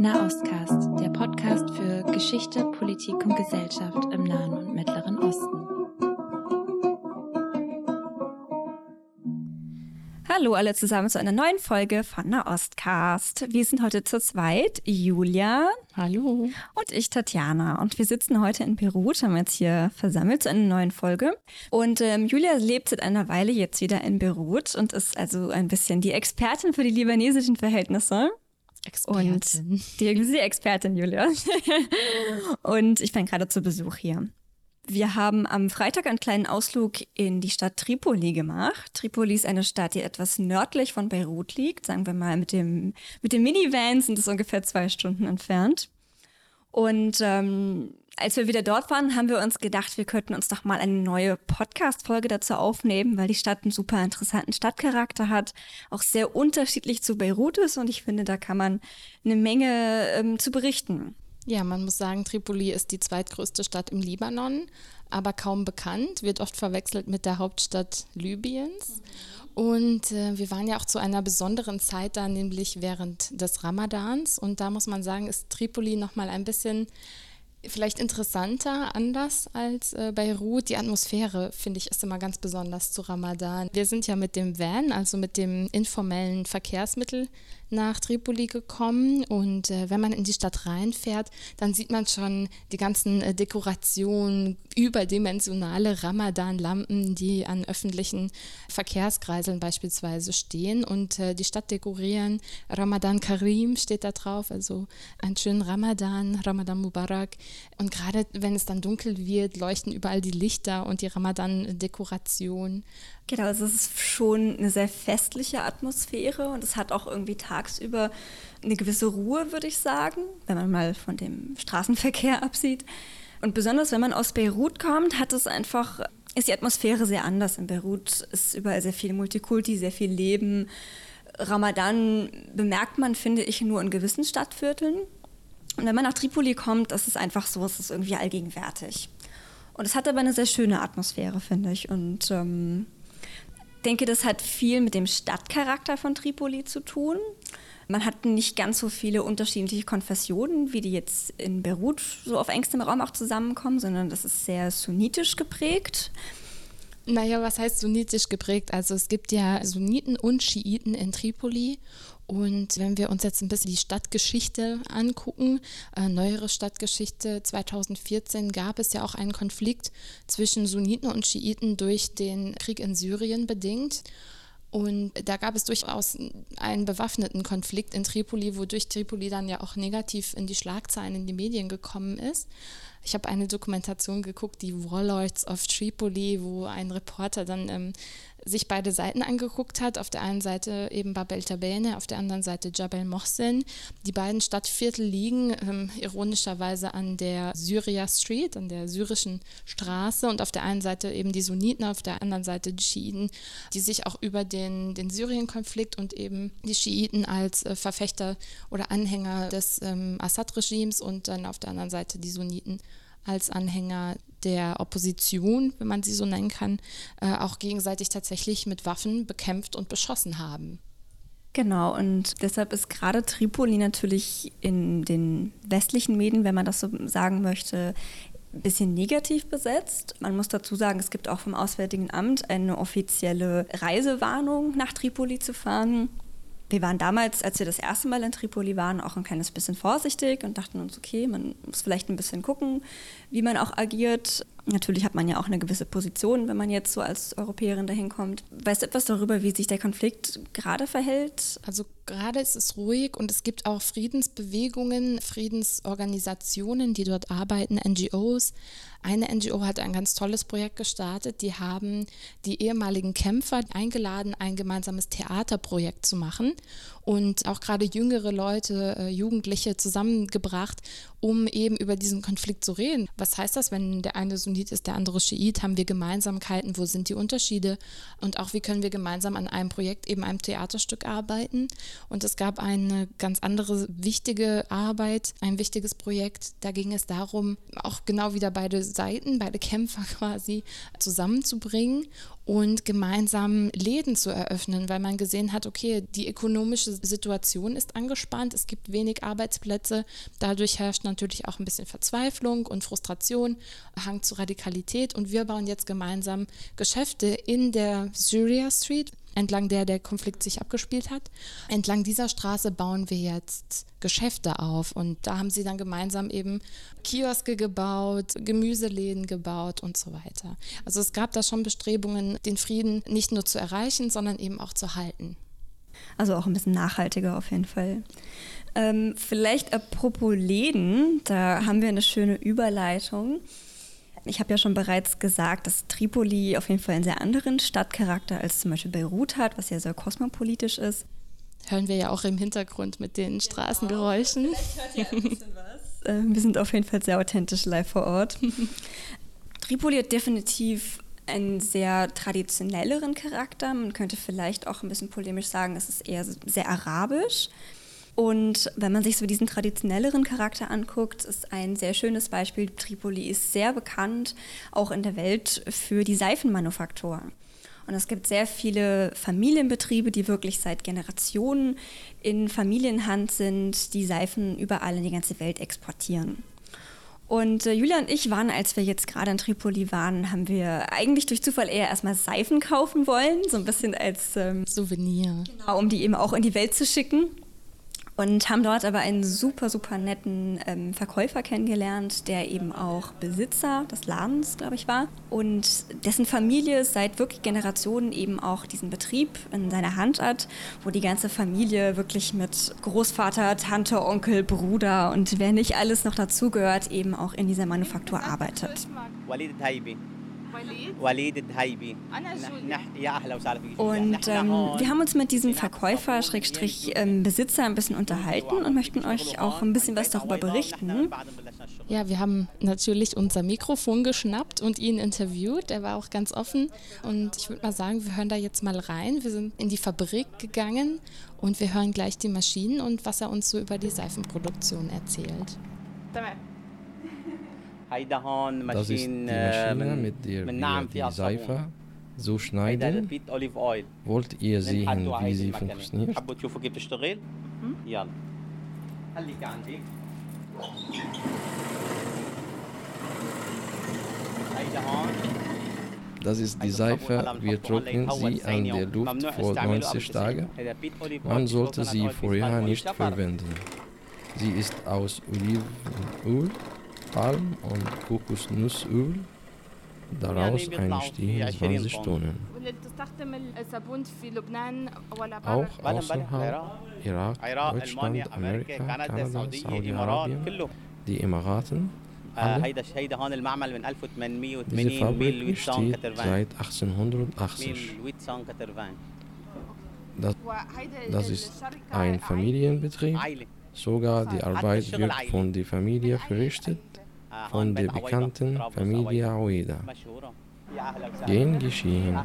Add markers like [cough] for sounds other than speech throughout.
Nahostcast, der Podcast für Geschichte, Politik und Gesellschaft im Nahen und Mittleren Osten. Hallo alle zusammen zu einer neuen Folge von Nahostcast. Wir sind heute zu zweit, Julia. Hallo. Und ich, Tatjana. Und wir sitzen heute in Beirut, haben jetzt hier versammelt zu einer neuen Folge. Und ähm, Julia lebt seit einer Weile jetzt wieder in Beirut und ist also ein bisschen die Expertin für die libanesischen Verhältnisse. Expertin. Und die Expertin, Julia. [laughs] und ich bin gerade zu Besuch hier. Wir haben am Freitag einen kleinen Ausflug in die Stadt Tripoli gemacht. Tripoli ist eine Stadt, die etwas nördlich von Beirut liegt. Sagen wir mal, mit dem, mit dem Minivan sind es ungefähr zwei Stunden entfernt. Und ähm, als wir wieder dort waren, haben wir uns gedacht, wir könnten uns doch mal eine neue Podcast-Folge dazu aufnehmen, weil die Stadt einen super interessanten Stadtcharakter hat, auch sehr unterschiedlich zu Beirut ist und ich finde, da kann man eine Menge ähm, zu berichten. Ja, man muss sagen, Tripoli ist die zweitgrößte Stadt im Libanon, aber kaum bekannt, wird oft verwechselt mit der Hauptstadt Libyens. Und äh, wir waren ja auch zu einer besonderen Zeit da, nämlich während des Ramadans. Und da muss man sagen, ist Tripoli nochmal ein bisschen vielleicht interessanter, anders als äh, Beirut. Die Atmosphäre, finde ich, ist immer ganz besonders zu Ramadan. Wir sind ja mit dem Van, also mit dem informellen Verkehrsmittel, nach Tripoli gekommen und äh, wenn man in die Stadt reinfährt, dann sieht man schon die ganzen äh, Dekorationen, überdimensionale Ramadan-Lampen, die an öffentlichen Verkehrskreiseln beispielsweise stehen und äh, die Stadt dekorieren. Ramadan Karim steht da drauf, also einen schönen Ramadan, Ramadan Mubarak. Und gerade wenn es dann dunkel wird, leuchten überall die Lichter und die Ramadan-Dekoration. Genau, also es ist schon eine sehr festliche Atmosphäre und es hat auch irgendwie tagsüber eine gewisse Ruhe, würde ich sagen, wenn man mal von dem Straßenverkehr [laughs] absieht. Und besonders wenn man aus Beirut kommt, hat es einfach, ist die Atmosphäre sehr anders. In Beirut ist überall sehr viel Multikulti, sehr viel Leben. Ramadan bemerkt man, finde ich, nur in gewissen Stadtvierteln. Und wenn man nach Tripoli kommt, ist es einfach so, es ist irgendwie allgegenwärtig. Und es hat aber eine sehr schöne Atmosphäre, finde ich. Und ähm, denke, das hat viel mit dem Stadtcharakter von Tripoli zu tun. Man hat nicht ganz so viele unterschiedliche Konfessionen, wie die jetzt in Beirut so auf engstem Raum auch zusammenkommen, sondern das ist sehr sunnitisch geprägt. Naja, was heißt sunnitisch geprägt? Also es gibt ja Sunniten und Schiiten in Tripoli und wenn wir uns jetzt ein bisschen die Stadtgeschichte angucken, äh, neuere Stadtgeschichte, 2014 gab es ja auch einen Konflikt zwischen Sunniten und Schiiten durch den Krieg in Syrien bedingt. Und da gab es durchaus einen bewaffneten Konflikt in Tripoli, wodurch Tripoli dann ja auch negativ in die Schlagzeilen in die Medien gekommen ist. Ich habe eine Dokumentation geguckt, die Warlords of Tripoli, wo ein Reporter dann ähm, sich beide Seiten angeguckt hat. Auf der einen Seite eben Bab el Tabene, auf der anderen Seite Jabal Mohsen. Die beiden Stadtviertel liegen ähm, ironischerweise an der Syria Street, an der syrischen Straße und auf der einen Seite eben die Sunniten, auf der anderen Seite die Schiiten, die sich auch über den, den Syrien-Konflikt und eben die Schiiten als äh, Verfechter oder Anhänger des ähm, Assad-Regimes und dann auf der anderen Seite die Sunniten als Anhänger der Opposition, wenn man sie so nennen kann, äh, auch gegenseitig tatsächlich mit Waffen bekämpft und beschossen haben. Genau, und deshalb ist gerade Tripoli natürlich in den westlichen Medien, wenn man das so sagen möchte, ein bisschen negativ besetzt. Man muss dazu sagen, es gibt auch vom Auswärtigen Amt eine offizielle Reisewarnung, nach Tripoli zu fahren. Wir waren damals, als wir das erste Mal in Tripoli waren, auch ein kleines bisschen vorsichtig und dachten uns, okay, man muss vielleicht ein bisschen gucken, wie man auch agiert. Natürlich hat man ja auch eine gewisse Position, wenn man jetzt so als Europäerin dahin kommt. Weißt du etwas darüber, wie sich der Konflikt gerade verhält? Also gerade ist es ruhig und es gibt auch Friedensbewegungen, Friedensorganisationen, die dort arbeiten, NGOs. Eine NGO hat ein ganz tolles Projekt gestartet. Die haben die ehemaligen Kämpfer eingeladen, ein gemeinsames Theaterprojekt zu machen und auch gerade jüngere Leute, äh, Jugendliche zusammengebracht, um eben über diesen Konflikt zu reden. Was heißt das, wenn der eine Sunnit ist, der andere Schiit? Haben wir Gemeinsamkeiten? Wo sind die Unterschiede? Und auch, wie können wir gemeinsam an einem Projekt, eben einem Theaterstück arbeiten? Und es gab eine ganz andere wichtige Arbeit, ein wichtiges Projekt. Da ging es darum, auch genau wieder beide Seiten, beide Kämpfer [laughs] quasi zusammenzubringen und gemeinsam Läden zu eröffnen, weil man gesehen hat, okay, die ökonomische Situation ist angespannt, es gibt wenig Arbeitsplätze, dadurch herrscht natürlich auch ein bisschen Verzweiflung und Frustration, Hang zu Radikalität und wir bauen jetzt gemeinsam Geschäfte in der Syria Street entlang der der Konflikt sich abgespielt hat. Entlang dieser Straße bauen wir jetzt Geschäfte auf und da haben sie dann gemeinsam eben Kioske gebaut, Gemüseläden gebaut und so weiter. Also es gab da schon Bestrebungen, den Frieden nicht nur zu erreichen, sondern eben auch zu halten. Also auch ein bisschen nachhaltiger auf jeden Fall. Ähm, vielleicht apropos Läden, da haben wir eine schöne Überleitung. Ich habe ja schon bereits gesagt, dass Tripoli auf jeden Fall einen sehr anderen Stadtcharakter als zum Beispiel Beirut hat, was ja sehr kosmopolitisch ist. Hören wir ja auch im Hintergrund mit den Straßengeräuschen. Genau. Hört ihr was. [laughs] Äh, wir sind auf jeden Fall sehr authentisch live vor Ort. [laughs] Tripoli hat definitiv einen sehr traditionelleren Charakter. Man könnte vielleicht auch ein bisschen polemisch sagen, es ist eher sehr arabisch. Und wenn man sich so diesen traditionelleren Charakter anguckt, ist ein sehr schönes Beispiel. Tripoli ist sehr bekannt, auch in der Welt, für die Seifenmanufaktur. Und es gibt sehr viele Familienbetriebe, die wirklich seit Generationen in Familienhand sind, die Seifen überall in die ganze Welt exportieren. Und äh, Julia und ich waren, als wir jetzt gerade in Tripoli waren, haben wir eigentlich durch Zufall eher erstmal Seifen kaufen wollen, so ein bisschen als ähm, Souvenir. Genau, um die eben auch in die Welt zu schicken und haben dort aber einen super, super netten ähm, Verkäufer kennengelernt, der eben auch Besitzer des Ladens, glaube ich, war und dessen Familie seit wirklich Generationen eben auch diesen Betrieb in seiner Hand hat, wo die ganze Familie wirklich mit Großvater, Tante, Onkel, Bruder und wer nicht alles noch dazugehört, eben auch in dieser Manufaktur arbeitet. Und ähm, wir haben uns mit diesem Verkäufer, Schrägstrich ähm, Besitzer ein bisschen unterhalten und möchten euch auch ein bisschen was darüber berichten. Ja, wir haben natürlich unser Mikrofon geschnappt und ihn interviewt. Er war auch ganz offen. Und ich würde mal sagen, wir hören da jetzt mal rein. Wir sind in die Fabrik gegangen und wir hören gleich die Maschinen und was er uns so über die Seifenproduktion erzählt. Das ist die Maschine, mit der wir die Seife so schneiden. Wollt ihr sehen, wie sie funktioniert? Das ist die Seife. Wir trocknen sie an der Luft vor 90 Tagen. Man sollte sie vorher nicht verwenden. Sie ist aus Olivenöl Palm- und Kokosnussöl. Daraus entstehen 20 Tonnen. Auch außerhalb Irak, Deutschland, Amerika, Kanada, Saudi-Arabien, die Emiraten, alle. Diese Fabrik steht seit 1880. Das, das ist ein Familienbetrieb. Sogar die Arbeit wird von der Familie verrichtet von der bekannten Familie Aouida. Gehen geschehen.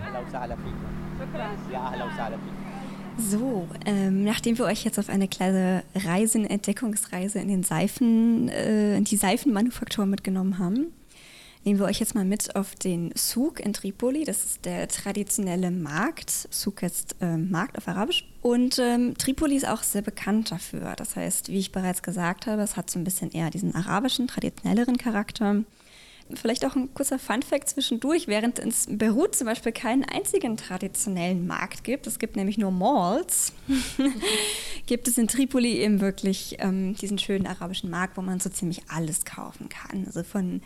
So, ähm, nachdem wir euch jetzt auf eine kleine Reise, eine Entdeckungsreise in den Seifen, äh, in die Seifenmanufaktur mitgenommen haben, Nehmen wir euch jetzt mal mit auf den Souk in Tripoli. Das ist der traditionelle Markt. Souk ist äh, Markt auf Arabisch. Und ähm, Tripoli ist auch sehr bekannt dafür. Das heißt, wie ich bereits gesagt habe, es hat so ein bisschen eher diesen arabischen, traditionelleren Charakter. Vielleicht auch ein kurzer Funfact zwischendurch, während es in Beirut zum Beispiel keinen einzigen traditionellen Markt gibt, es gibt nämlich nur Malls, [laughs] gibt es in Tripoli eben wirklich ähm, diesen schönen arabischen Markt, wo man so ziemlich alles kaufen kann. Also von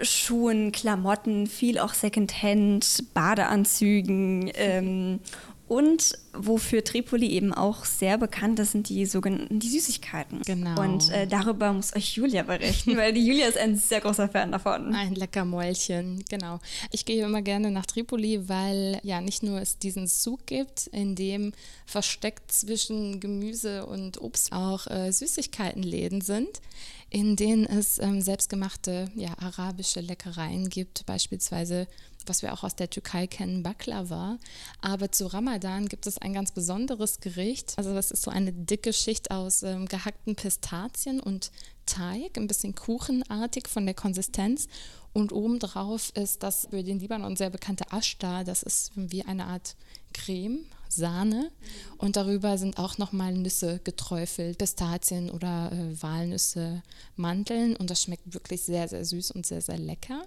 Schuhen, Klamotten, viel auch Secondhand, Badeanzügen ähm, und wofür Tripoli eben auch sehr bekannt ist, sind die sogenannten die Süßigkeiten. Genau. Und äh, darüber muss euch Julia berichten, weil die Julia ist ein sehr großer Fan davon. [laughs] Ein Leckermäulchen, genau. Ich gehe immer gerne nach Tripoli, weil ja nicht nur es diesen Zug gibt, in dem versteckt zwischen Gemüse und Obst auch äh, Süßigkeitenläden sind in denen es ähm, selbstgemachte ja, arabische Leckereien gibt, beispielsweise was wir auch aus der Türkei kennen, Baklava. Aber zu Ramadan gibt es ein ganz besonderes Gericht. Also das ist so eine dicke Schicht aus ähm, gehackten Pistazien und Teig, ein bisschen kuchenartig von der Konsistenz. Und obendrauf ist das für den Libanon sehr bekannte Ashtar. Das ist wie eine Art Creme, Sahne. Und darüber sind auch nochmal Nüsse geträufelt, Pistazien oder äh, Walnüsse, Mandeln. Und das schmeckt wirklich sehr, sehr süß und sehr, sehr lecker.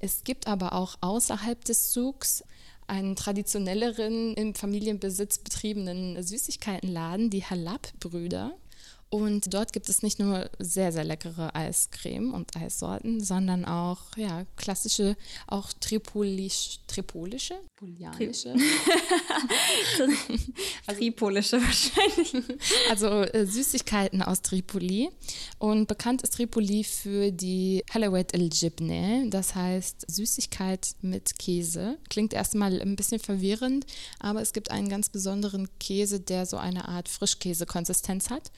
Es gibt aber auch außerhalb des Zugs einen traditionelleren, im Familienbesitz betriebenen Süßigkeitenladen, die Halab-Brüder. Und dort gibt es nicht nur sehr, sehr leckere Eiscreme und Eissorten, sondern auch ja, klassische, auch tripolisch, tripolische, polianische. [laughs] also, Tripolische wahrscheinlich. [laughs] Also äh, Süßigkeiten aus Tripoli. Und bekannt ist Tripoli für die Halawet el Jibne, das heißt Süßigkeit mit Käse. Klingt erstmal ein bisschen verwirrend, aber es gibt einen ganz besonderen Käse, der so eine Art Frischkäsekonsistenz hat.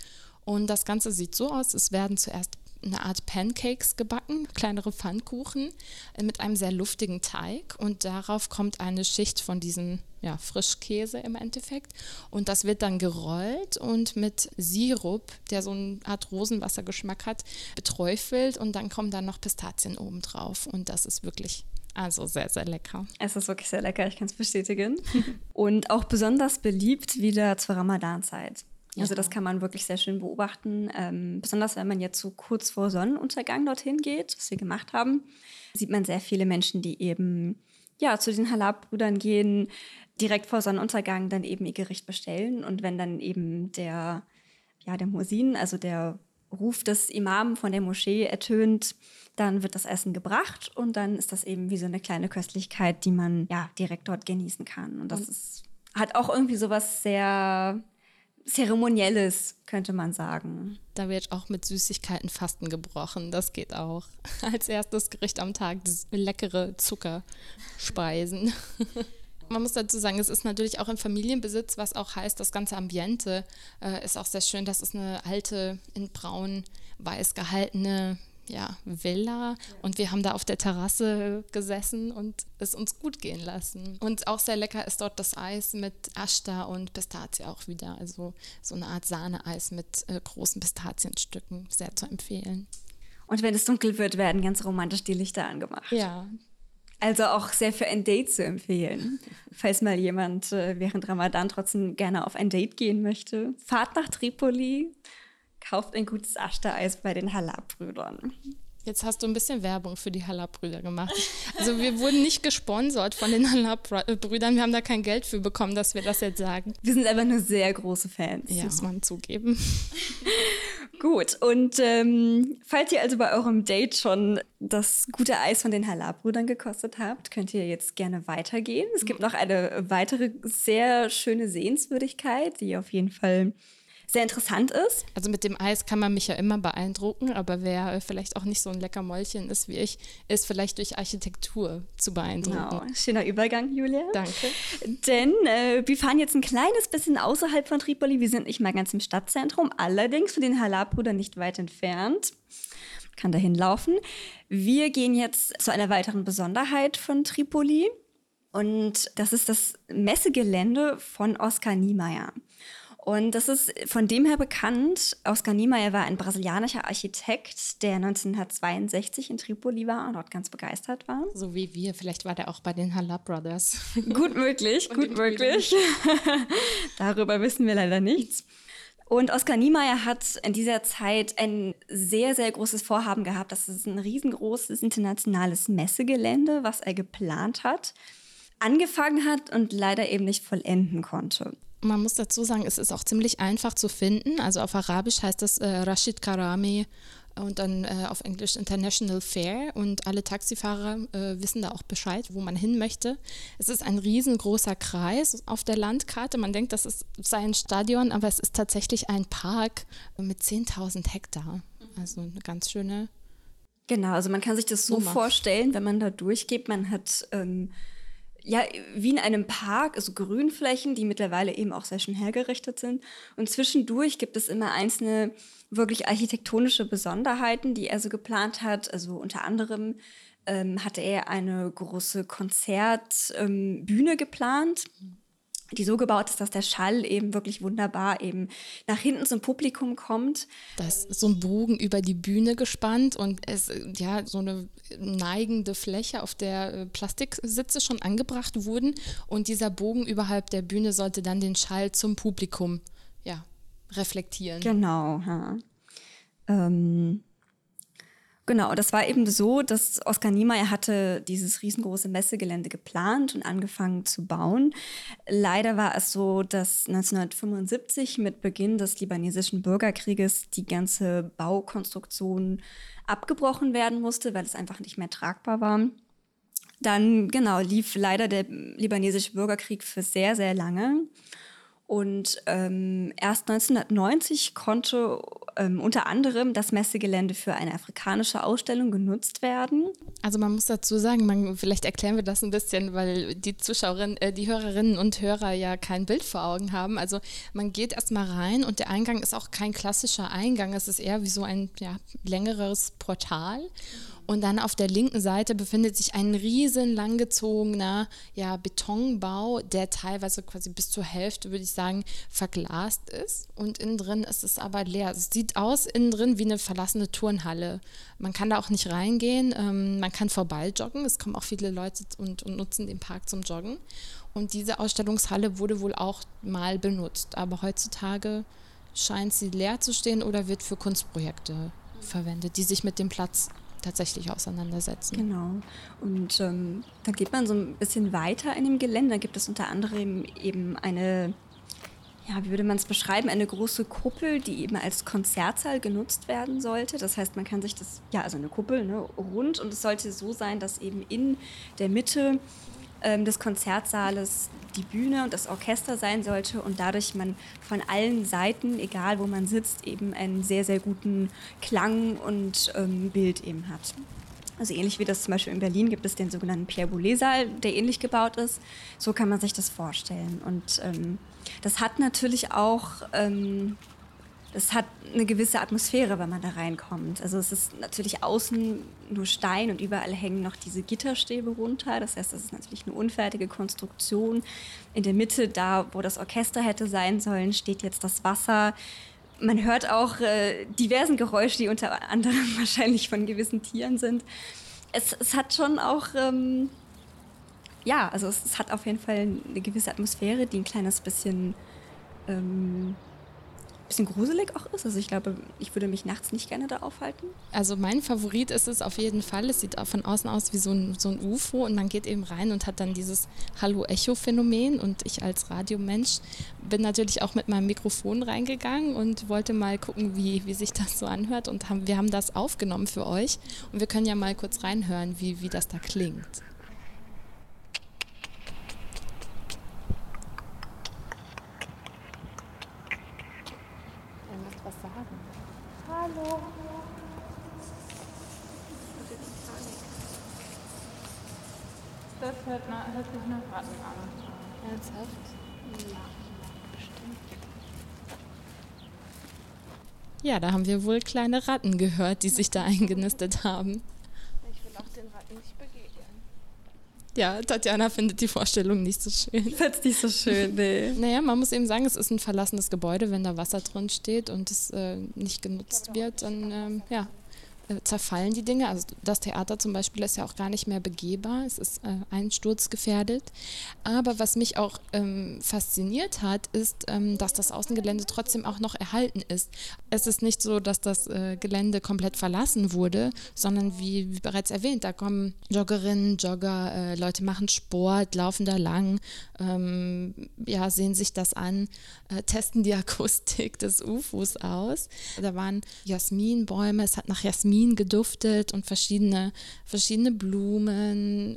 Und das Ganze sieht so aus, es werden zuerst eine Art Pancakes gebacken, kleinere Pfannkuchen äh, mit einem sehr luftigen Teig und darauf kommt eine Schicht von diesem ja, Frischkäse im Endeffekt und das wird dann gerollt und mit Sirup, der so eine Art Rosenwassergeschmack hat, beträufelt und dann kommen dann noch Pistazien oben drauf und das ist wirklich also sehr, sehr lecker. Es ist wirklich sehr lecker, ich kann es bestätigen. [laughs] und auch besonders beliebt wieder zur Ramadanzeit. Also das kann man wirklich sehr schön beobachten. Ähm, besonders wenn man jetzt so kurz vor Sonnenuntergang dorthin geht, was wir gemacht haben, sieht man sehr viele Menschen, die eben ja zu den Halab-Brüdern gehen, direkt vor Sonnenuntergang dann eben ihr Gericht bestellen. Und wenn dann eben der, ja, der Musin, also der Ruf des Imam von der Moschee ertönt, dann wird das Essen gebracht und dann ist das eben wie so eine kleine Köstlichkeit, die man ja direkt dort genießen kann. Und das und ist, hat auch irgendwie sowas sehr Zeremonielles, könnte man sagen. Da wird auch mit Süßigkeiten Fasten gebrochen. Das geht auch. [laughs] Als erstes Gericht am Tag leckere Zuckerspeisen. [laughs] man muss dazu sagen, es ist natürlich auch im Familienbesitz, was auch heißt, das ganze Ambiente äh, ist auch sehr schön. Das ist eine alte, in braun weiß gehaltene ja, Villa und wir haben da auf der Terrasse gesessen und es uns gut gehen lassen. Und auch sehr lecker ist dort das Eis mit Ashta und Pistazie auch wieder. Also so eine Art Sahneeis mit äh, großen Pistazienstücken. Sehr zu empfehlen. Und wenn es dunkel wird, werden ganz romantisch die Lichter angemacht. Ja. Also auch sehr für ein Date zu empfehlen. [laughs] Falls mal jemand äh, während Ramadan trotzdem gerne auf ein Date gehen möchte. Fahrt nach Tripoli, kauft ein gutes Ashta-Eis bei den Halab-Brüdern. Jetzt hast du ein bisschen Werbung für die Halab-Brüder gemacht. Also wir wurden nicht gesponsert von den Halab-Brüdern. Wir haben da kein Geld für bekommen, dass wir das jetzt sagen. Wir sind aber nur sehr große Fans. Ja. Muss man zugeben. [laughs] Gut, und ähm, falls ihr also bei eurem Date schon das gute Eis von den Halab-Brüdern gekostet habt, könnt ihr jetzt gerne weitergehen. Es gibt noch eine weitere sehr schöne Sehenswürdigkeit, die auf jeden Fall sehr interessant ist. Also mit dem Eis kann man mich ja immer beeindrucken, aber wer vielleicht auch nicht so ein lecker Mäulchen ist wie ich, ist vielleicht durch Architektur zu beeindrucken. Genau, schöner Übergang, Julia. Danke. Denn äh, wir fahren jetzt ein kleines bisschen außerhalb von Tripoli. Wir sind nicht mal ganz im Stadtzentrum, allerdings von den Halab-Brüdern nicht weit entfernt kann dahin laufen. Wir gehen jetzt zu einer weiteren Besonderheit von Tripoli. Und das ist das Messegelände von Oskar Niemeyer. Und das ist von dem her bekannt. Oskar Niemeyer war ein brasilianischer Architekt, der 1962 in Tripoli war und dort ganz begeistert war. So wie wir. Vielleicht war der auch bei den Hala Brothers. [laughs] Gut möglich, gut möglich. [laughs] Darüber wissen wir leider nichts. Und Oskar Niemeyer hat in dieser Zeit ein sehr, sehr großes Vorhaben gehabt. Das ist ein riesengroßes internationales Messegelände, was er geplant hat, angefangen hat und leider eben nicht vollenden konnte man muss dazu sagen, es ist auch ziemlich einfach zu finden. Also auf Arabisch heißt das äh, Rashid Karami und dann äh, auf Englisch International Fair und alle Taxifahrer äh, wissen da auch Bescheid, wo man hin möchte. Es ist ein riesengroßer Kreis auf der Landkarte. Man denkt, das ist, sei ein Stadion, aber es ist tatsächlich ein Park mit 10.000 Hektar. Also eine ganz schöne. Genau, also man kann sich das so Nummer. vorstellen, wenn man da durchgeht, man hat ähm, ja, wie in einem Park, also Grünflächen, die mittlerweile eben auch sehr schön hergerichtet sind. Und zwischendurch gibt es immer einzelne wirklich architektonische Besonderheiten, die er so geplant hat. Also unter anderem ähm, hatte er eine große Konzertbühne ähm, geplant die so gebaut ist, dass der Schall eben wirklich wunderbar eben nach hinten zum Publikum kommt. Da ist so ein Bogen über die Bühne gespannt und es ja so eine neigende Fläche, auf der äh, Plastiksitze schon angebracht wurden und dieser Bogen überhalb der Bühne sollte dann den Schall zum Publikum ja reflektieren. Genau. Ja. Ähm, Genau, das war eben so, dass Oskar Niemeyer hatte dieses riesengroße Messegelände geplant und angefangen zu bauen. Leider war es so, dass 1975 mit Beginn des libanesischen Bürgerkrieges die ganze Baukonstruktion abgebrochen werden musste, weil es einfach nicht mehr tragbar war. Dann, genau, lief leider der libanesische Bürgerkrieg für sehr, sehr lange. Und ähm, erst 1990 konnte ähm, unter anderem das Messegelände für eine afrikanische Ausstellung genutzt werden. Also man muss dazu sagen, man, vielleicht erklären wir das ein bisschen, weil die Zuschauerinnen, äh, die Hörerinnen und Hörer ja kein Bild vor Augen haben. Also man geht erstmal rein und der Eingang ist auch kein klassischer Eingang, es ist eher wie so ein ja, längeres Portal. Und dann auf der linken Seite befindet sich ein riesen langgezogener ja, Betonbau, der teilweise quasi bis zur Hälfte, würde ich sagen, verglast ist. Und innen drin ist es aber leer. Es sieht aus innen drin wie eine verlassene Turnhalle. Man kann da auch nicht reingehen. Ähm, man kann vorbei joggen. Es kommen auch viele Leute und, und nutzen den Park zum Joggen. Und diese Ausstellungshalle wurde wohl auch mal benutzt. Aber heutzutage scheint sie leer zu stehen oder wird für Kunstprojekte verwendet, die sich mit dem Platz tatsächlich auseinandersetzen. Genau. Und ähm, dann geht man so ein bisschen weiter in dem Gelände. Da gibt es unter anderem eben eine, ja, wie würde man es beschreiben, eine große Kuppel, die eben als Konzertsaal genutzt werden sollte. Das heißt, man kann sich das, ja, also eine Kuppel, ne, rund und es sollte so sein, dass eben in der Mitte ähm, des Konzertsaales die Bühne und das Orchester sein sollte und dadurch man von allen Seiten, egal wo man sitzt, eben einen sehr, sehr guten Klang und ähm, Bild eben hat. Also ähnlich wie das zum Beispiel in Berlin gibt es den sogenannten Pierre Boulez-Saal, der ähnlich gebaut ist. So kann man sich das vorstellen. Und ähm, das hat natürlich auch ähm, es hat eine gewisse Atmosphäre, wenn man da reinkommt. Also es ist natürlich außen nur Stein und überall hängen noch diese Gitterstäbe runter. Das heißt, das ist natürlich eine unfertige Konstruktion. In der Mitte, da wo das Orchester hätte sein sollen, steht jetzt das Wasser. Man hört auch äh, diversen Geräusche, die unter anderem [laughs] wahrscheinlich von gewissen Tieren sind. Es, es hat schon auch, ähm, ja, also es, es, hat auf jeden Fall eine gewisse Atmosphäre, die ein kleines bisschen ähm, bisschen gruselig auch ist. Also ich glaube, ich würde mich nachts nicht gerne da aufhalten. Also mein Favorit ist es auf jeden Fall. Es sieht von außen aus wie so ein, so ein UFO und man geht eben rein und hat dann dieses Hallo-Echo-Phänomen. Und ich als Radiomensch bin natürlich auch mit meinem Mikrofon reingegangen und wollte mal gucken, wie, wie sich das so anhört. Und haben, wir haben das aufgenommen für euch. Und wir können ja mal kurz reinhören, wie, wie das da klingt. Hallo. Das hört, na, hört sich nach Ratten an. Ernsthaft? Ja, bestimmt. Ja, da haben wir wohl kleine Ratten gehört, die sich da eingenistet haben. Ich will auch den Ratten nicht begegnen. Ja, Tatjana findet die Vorstellung nicht so schön. [laughs] Es nicht so schön, nee. Naja, man muss eben sagen, es ist ein verlassenes Gebäude. Wenn da Wasser drin steht und es äh, nicht genutzt wird, dann ähm, ja, zerfallen die Dinge. Also das Theater zum Beispiel ist ja auch gar nicht mehr begehbar. Es ist äh, einsturzgefährdet. Aber was mich auch ähm, fasziniert hat, ist, ähm, dass das Außengelände trotzdem auch noch erhalten ist. Es ist nicht so, dass das äh, Gelände komplett verlassen wurde, sondern wie, wie bereits erwähnt, da kommen Joggerinnen, Jogger, äh, Leute machen Sport, laufen da lang, ähm, ja, sehen sich das an, äh, testen die Akustik des UFOs aus. Da waren Jasminbäume, es hat nach Jasmin Jasmin geduftet und verschiedene, verschiedene Blumen,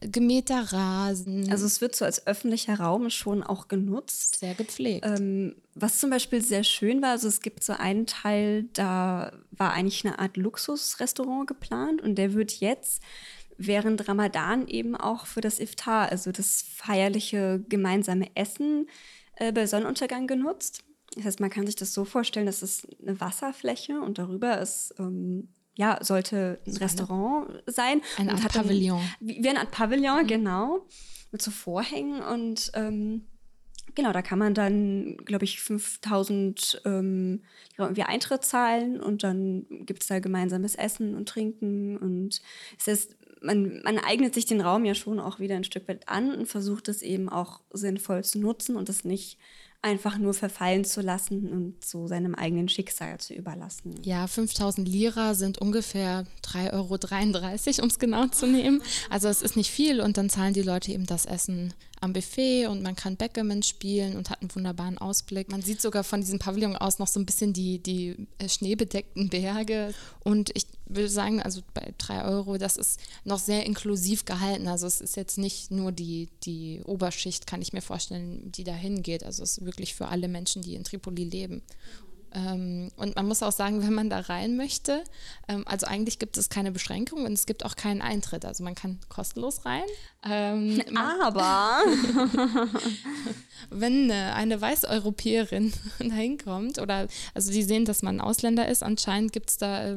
gemähter Rasen. Also es wird so als öffentlicher Raum schon auch genutzt. Sehr gepflegt. Ähm, was zum Beispiel sehr schön war, also es gibt so einen Teil, da war eigentlich eine Art Luxusrestaurant geplant und der wird jetzt während Ramadan eben auch für das Iftar, also das feierliche gemeinsame Essen äh, bei Sonnenuntergang genutzt. Das heißt, man kann sich das so vorstellen, dass es eine Wasserfläche und darüber ist ähm, ja, sollte ein Restaurant sein. Eine Art Pavillon. wie, wie eine Art Pavillon, mhm. genau. Mit so Vorhängen und ähm, genau, da kann man dann, glaube ich, 5000 ähm, irgendwie Eintritt zahlen und dann gibt es da gemeinsames Essen und Trinken und es ist, man, man eignet sich den Raum ja schon auch wieder ein Stück weit an und versucht es eben auch sinnvoll zu nutzen und es nicht einfach nur verfallen zu lassen und so seinem eigenen Schicksal zu überlassen. Ja, 5000 Lira sind ungefähr 3,33 Euro, um es genau zu nehmen. Also es ist nicht viel und dann zahlen die Leute eben das Essen am Buffet und man kann Backgammon spielen und hat einen wunderbaren Ausblick. Man sieht sogar von diesem Pavillon aus noch so ein bisschen die, die äh, schneebedeckten Berge. Und ich will sagen, also bei drei Euro, das ist noch sehr inklusiv gehalten. Also es ist jetzt nicht nur die, die Oberschicht, kann ich mir vorstellen, die da hingeht. Also es ist wirklich für alle Menschen, die in Tripoli leben. Ähm, und man muss auch sagen, [laughs] wenn man da rein möchte, ähm, also eigentlich gibt es keine Beschränkung und es gibt auch keinen Eintritt. Also man kann kostenlos rein. Ähm, [laughs] Aber [laughs] wenn eine, eine Weißeuropäerin da hinkommt oder also die sehen, dass man Ausländer ist, anscheinend gibt es da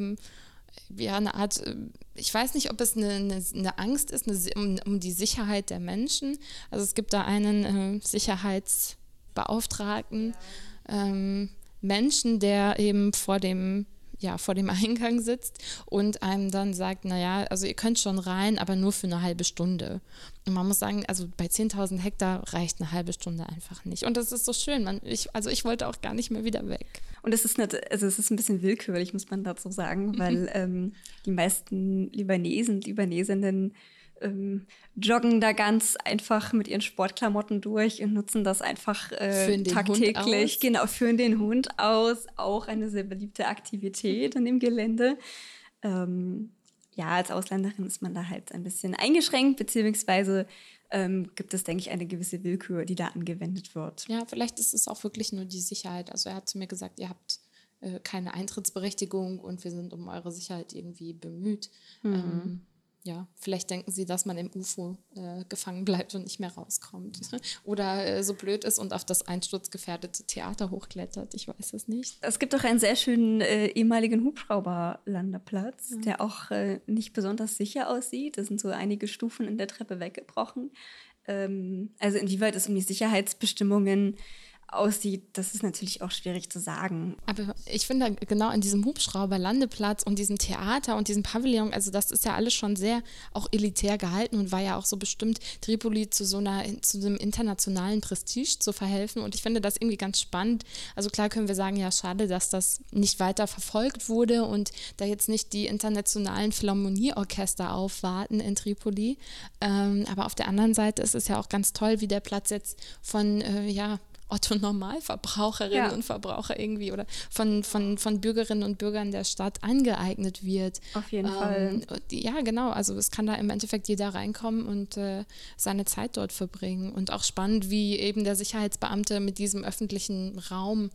ja eine Art, äh, ich weiß nicht, ob es eine, eine, eine Angst ist eine, um, um, die Sicherheit der Menschen. Also es gibt da einen äh, Sicherheitsbeauftragten. Ja. Ähm, Menschen, der eben vor dem ja, vor dem [laughs] Eingang sitzt und einem dann sagt, naja, also ihr könnt schon rein, aber nur für eine halbe Stunde. Und man muss sagen, also bei 10.000 Hektar reicht eine halbe Stunde einfach nicht. Und das ist so schön. Man, ich, also ich wollte auch gar nicht mehr wieder weg. Und es ist, nicht, also es ist ein bisschen willkürlich, muss man dazu sagen, weil ähm, die meisten Libanesen, Libanesinnen ähm, joggen da ganz einfach mit ihren Sportklamotten durch und nutzen das einfach äh, tagtäglich. Genau, führen den Hund aus. Auch eine sehr beliebte Aktivität an dem Gelände. Ähm, ja, als Ausländerin ist man da halt ein bisschen eingeschränkt, beziehungsweise ähm, gibt es, denke ich, eine gewisse Willkür, die da angewendet wird. Ja, vielleicht ist es auch wirklich nur die Sicherheit. Also er hat zu mir gesagt, ihr habt äh, keine Eintrittsberechtigung und wir sind um eure Sicherheit irgendwie bemüht. Mhm. Ähm, ja, vielleicht denken sie, dass man im UFO äh, gefangen bleibt und nicht mehr rauskommt. [laughs] Oder äh, so blöd ist und auf das einsturzgefährdete Theater hochklettert. Ich weiß es nicht. Es gibt auch einen sehr schönen äh, ehemaligen Hubschrauberlandeplatz, mhm. der auch äh, nicht besonders sicher aussieht. Da sind so einige Stufen in der Treppe weggebrochen. Ähm, also inwieweit es um die Sicherheitsbestimmungen aussieht, das ist natürlich auch schwierig zu sagen. Aber ich finde genau in diesem Hubschrauber, Landeplatz und diesem Theater und diesem Pavillon, also das ist ja alles schon sehr auch elitär gehalten und war ja auch so bestimmt, Tripoli zu so einer, zu einem internationalen Prestige zu verhelfen. Und ich finde das irgendwie ganz spannend. Also klar können wir sagen, ja, schade, dass das nicht weiter verfolgt wurde und da jetzt nicht die internationalen Philharmonieorchester aufwarten in Tripoli. Ähm, aber auf der anderen Seite ist es ja auch ganz toll, wie der Platz jetzt von, äh, ja, Otto Normalverbraucherinnen ja. und Verbraucher irgendwie oder von, von, von Bürgerinnen und Bürgern der Stadt angeeignet wird. Auf jeden ähm, Fall. Ja, genau. Also es kann da im Endeffekt jeder reinkommen und äh, seine Zeit dort verbringen. Und auch spannend, wie eben der Sicherheitsbeamte mit diesem öffentlichen Raum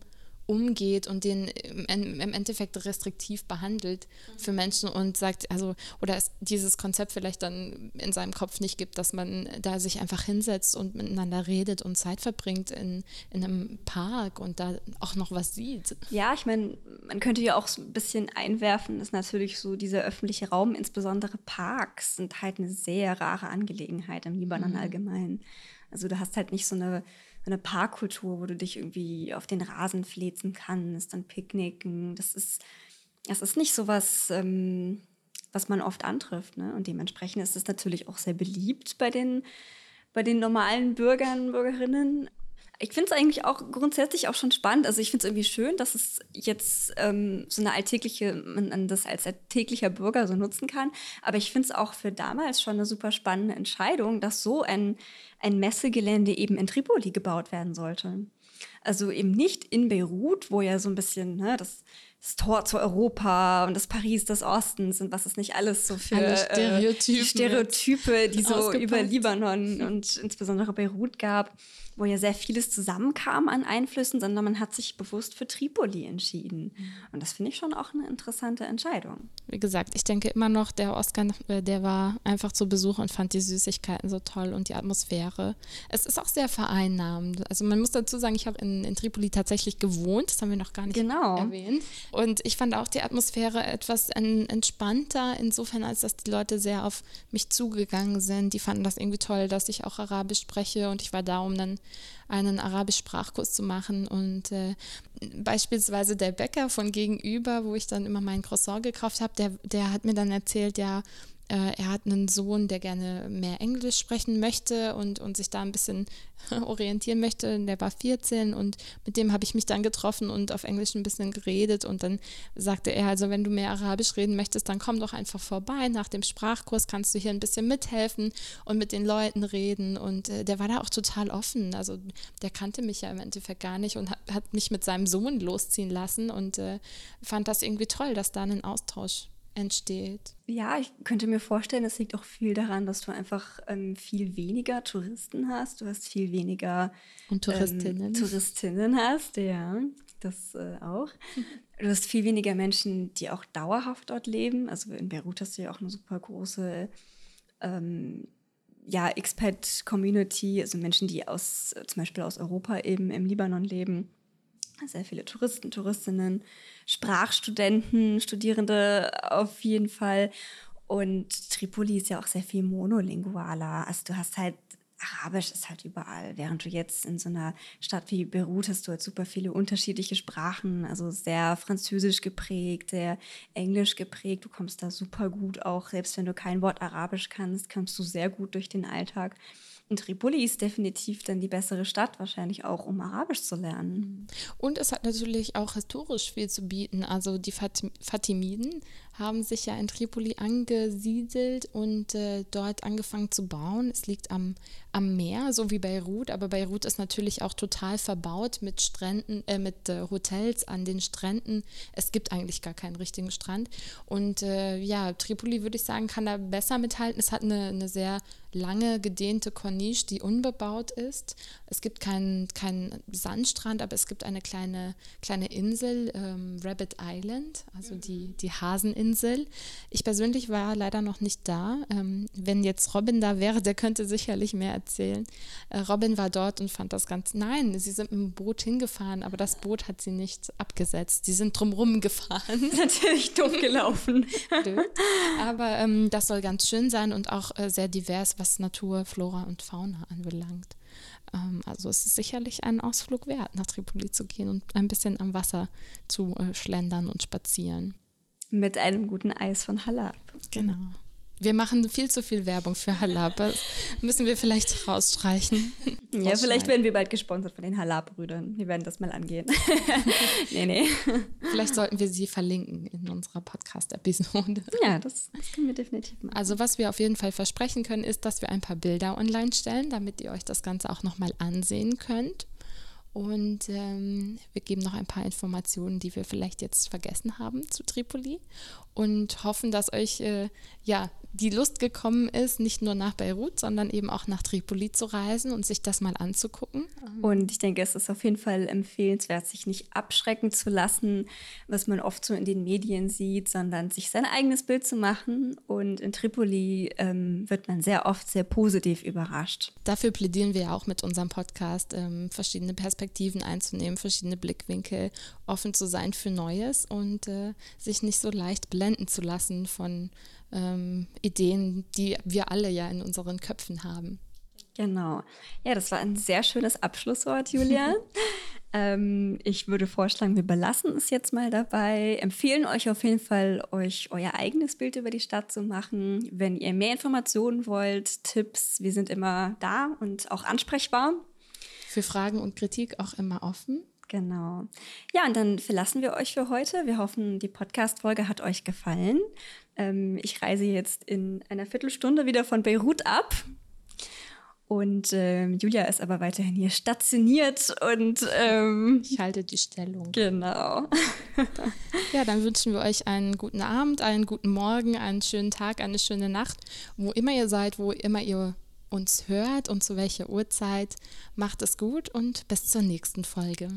umgeht und den im, Endeffekt restriktiv behandelt für Menschen und sagt, also, oder es dieses Konzept vielleicht dann in seinem Kopf nicht gibt, dass man da sich einfach hinsetzt und miteinander redet und Zeit verbringt in, in einem Park und da auch noch was sieht. Ja, ich meine, man könnte ja auch so ein bisschen einwerfen, ist natürlich so dieser öffentliche Raum, insbesondere Parks, sind halt eine sehr rare Angelegenheit im Libanon mhm. allgemein. Also du hast halt nicht so eine eine Parkkultur, wo du dich irgendwie auf den Rasen flezen kannst, dann picknicken. Das ist, das ist nicht so was, ähm, was man oft antrifft. Ne? Und dementsprechend ist es natürlich auch sehr beliebt bei den, bei den normalen Bürgern, und Bürgerinnen. Ich finde es eigentlich auch grundsätzlich auch schon spannend. Also ich finde es irgendwie schön, dass es jetzt ähm, so eine alltägliche, man das als alltäglicher Bürger so nutzen kann. Aber ich finde es auch für damals schon eine super spannende Entscheidung, dass so ein, ein Messegelände eben in Tripoli gebaut werden sollte. Also eben nicht in Beirut, wo ja so ein bisschen ne, das, das Tor zu Europa und das Paris des Ostens und was es nicht alles so für äh, Stereotypen, Stereotype, die so über Libanon und insbesondere Beirut gab, wo ja sehr vieles zusammenkam an Einflüssen, sondern man hat sich bewusst für Tripoli entschieden. Und das finde ich schon auch eine interessante Entscheidung. Wie gesagt, ich denke immer noch, der Oscar, äh, der war einfach zu Besuch und fand die Süßigkeiten so toll und die Atmosphäre. Es ist auch sehr vereinnahmend. Also man muss dazu sagen, ich habe in, in Tripoli tatsächlich gewohnt, das haben wir noch gar nicht genau. erwähnt. Und ich fand auch die Atmosphäre etwas entspannter, insofern, als dass die Leute sehr auf mich zugegangen sind. Die fanden das irgendwie toll, dass ich auch Arabisch spreche und ich war da, um dann einen Arabisch-Sprachkurs zu machen. Und äh, beispielsweise der Bäcker von gegenüber, wo ich dann immer mein Croissant gekauft habe, der, der hat mir dann erzählt, ja, äh, er hat einen Sohn, der gerne mehr Englisch sprechen möchte und, und sich da ein bisschen [laughs] orientieren möchte. Der war 14 und mit dem habe ich mich dann getroffen und auf Englisch ein bisschen geredet. Und dann sagte er, also wenn du mehr Arabisch reden möchtest, dann komm doch einfach vorbei. Nach dem Sprachkurs kannst du hier ein bisschen mithelfen und mit den Leuten reden. Und äh, der war da auch total offen. Also der kannte mich ja im Endeffekt gar nicht und hat, hat mich mit seinem Sohn losziehen lassen und äh, fand das irgendwie toll, dass da ein Austausch entsteht. Ja, ich könnte mir vorstellen, es liegt auch viel daran, dass du einfach ähm, viel weniger Touristen hast. Du hast viel weniger Und Touristinnen. Ähm, Touristinnen hast, ja, das äh, auch. [laughs] Du hast viel weniger Menschen, die auch dauerhaft dort leben. Also in Beirut hast du ja auch eine super große ähm, ja, Expat-Community, also Menschen, die aus zum Beispiel aus Europa eben im Libanon leben sehr viele Touristen, Touristinnen, Sprachstudenten, Studierende auf jeden Fall. Und Tripoli ist ja auch sehr viel monolingualer. Also du hast halt, Arabisch ist halt überall, während du jetzt in so einer Stadt wie Beirut hast du halt super viele unterschiedliche Sprachen, also sehr französisch geprägt, sehr englisch geprägt. Du kommst da super gut auch, selbst wenn du kein Wort Arabisch kannst, kommst du sehr gut durch den Alltag. Und Tripoli ist definitiv dann die bessere Stadt, wahrscheinlich auch, um Arabisch zu lernen. Und es hat natürlich auch historisch viel zu bieten. Also die Fatimiden haben sich ja in Tripoli angesiedelt und äh, dort angefangen zu bauen. Es liegt am, am Meer, so wie Beirut, aber Beirut ist natürlich auch total verbaut mit Stränden, äh, mit äh, Hotels an den Stränden. Es gibt eigentlich gar keinen richtigen Strand. Und äh, ja, Tripoli würde ich sagen, kann da besser mithalten. Es hat eine, eine sehr lange gedehnte Corniche, die unbebaut ist. Es gibt keinen kein Sandstrand, aber es gibt eine kleine, kleine Insel, ähm, Rabbit Island, also die, die Haseninsel. Ich persönlich war leider noch nicht da. Ähm, wenn jetzt Robin da wäre, der könnte sicherlich mehr erzählen. Äh, Robin war dort und fand das ganz, nein, sie sind mit dem Boot hingefahren, aber das Boot hat sie nicht abgesetzt. Sie sind drumherum gefahren. [laughs] Natürlich dumm gelaufen. aber ähm, das soll ganz schön sein und auch äh, sehr divers, was Natur, Flora und Fauna anbelangt. Ähm, also es ist sicherlich ein Ausflug wert, nach Tripoli zu gehen und ein bisschen am Wasser zu äh, schlendern und spazieren. Mit einem guten Eis von Halab. Genau. Wir machen viel zu viel Werbung für Halab. Das müssen wir vielleicht rausstreichen. Ja, vielleicht werden wir bald gesponsert von den Halab-Brüdern. Wir werden das mal angehen. [laughs] nee, nee. Vielleicht sollten wir sie verlinken in unserer Podcast-Episode. Ja, das, das können wir definitiv machen. Also, was wir auf jeden Fall versprechen können, ist, dass wir ein paar Bilder online stellen, damit ihr euch das Ganze auch nochmal ansehen könnt. Und ähm, wir geben noch ein paar Informationen, die wir vielleicht jetzt vergessen haben zu Tripoli und hoffen, dass euch äh, ja die Lust gekommen ist, nicht nur nach Beirut, sondern eben auch nach Tripoli zu reisen und sich das mal anzugucken. Und ich denke, es ist auf jeden Fall empfehlenswert, sich nicht abschrecken zu lassen, was man oft so in den Medien sieht, sondern sich sein eigenes Bild zu machen. Und in Tripoli ähm, wird man sehr oft sehr positiv überrascht. Dafür plädieren wir auch mit unserem Podcast, ähm, verschiedene Perspektiven einzunehmen, verschiedene Blickwinkel, offen zu sein für Neues und äh, sich nicht so leicht blenden zu lassen von ähm, Ideen, die wir alle ja in unseren Köpfen haben. Genau. Ja, das war ein sehr schönes Abschlusswort, Julia. [laughs] ähm, ich würde vorschlagen, wir belassen es jetzt mal dabei. Empfehlen euch auf jeden Fall, euch euer eigenes Bild über die Stadt zu machen. Wenn ihr mehr Informationen wollt, Tipps, wir sind immer da und auch ansprechbar. Für Fragen und Kritik auch immer offen. Genau. Ja, und dann verlassen wir euch für heute. Wir hoffen, die Podcast-Folge hat euch gefallen. Ähm, ich reise jetzt in einer Viertelstunde wieder von Beirut ab. Und ähm, Julia ist aber weiterhin hier stationiert und ähm, ich halte die Stellung. Genau. [laughs] ja, dann wünschen wir euch einen guten Abend, einen guten Morgen, einen schönen Tag, eine schöne Nacht, wo immer ihr seid, wo immer ihr uns hört und zu welcher Uhrzeit. Macht es gut und bis zur nächsten Folge.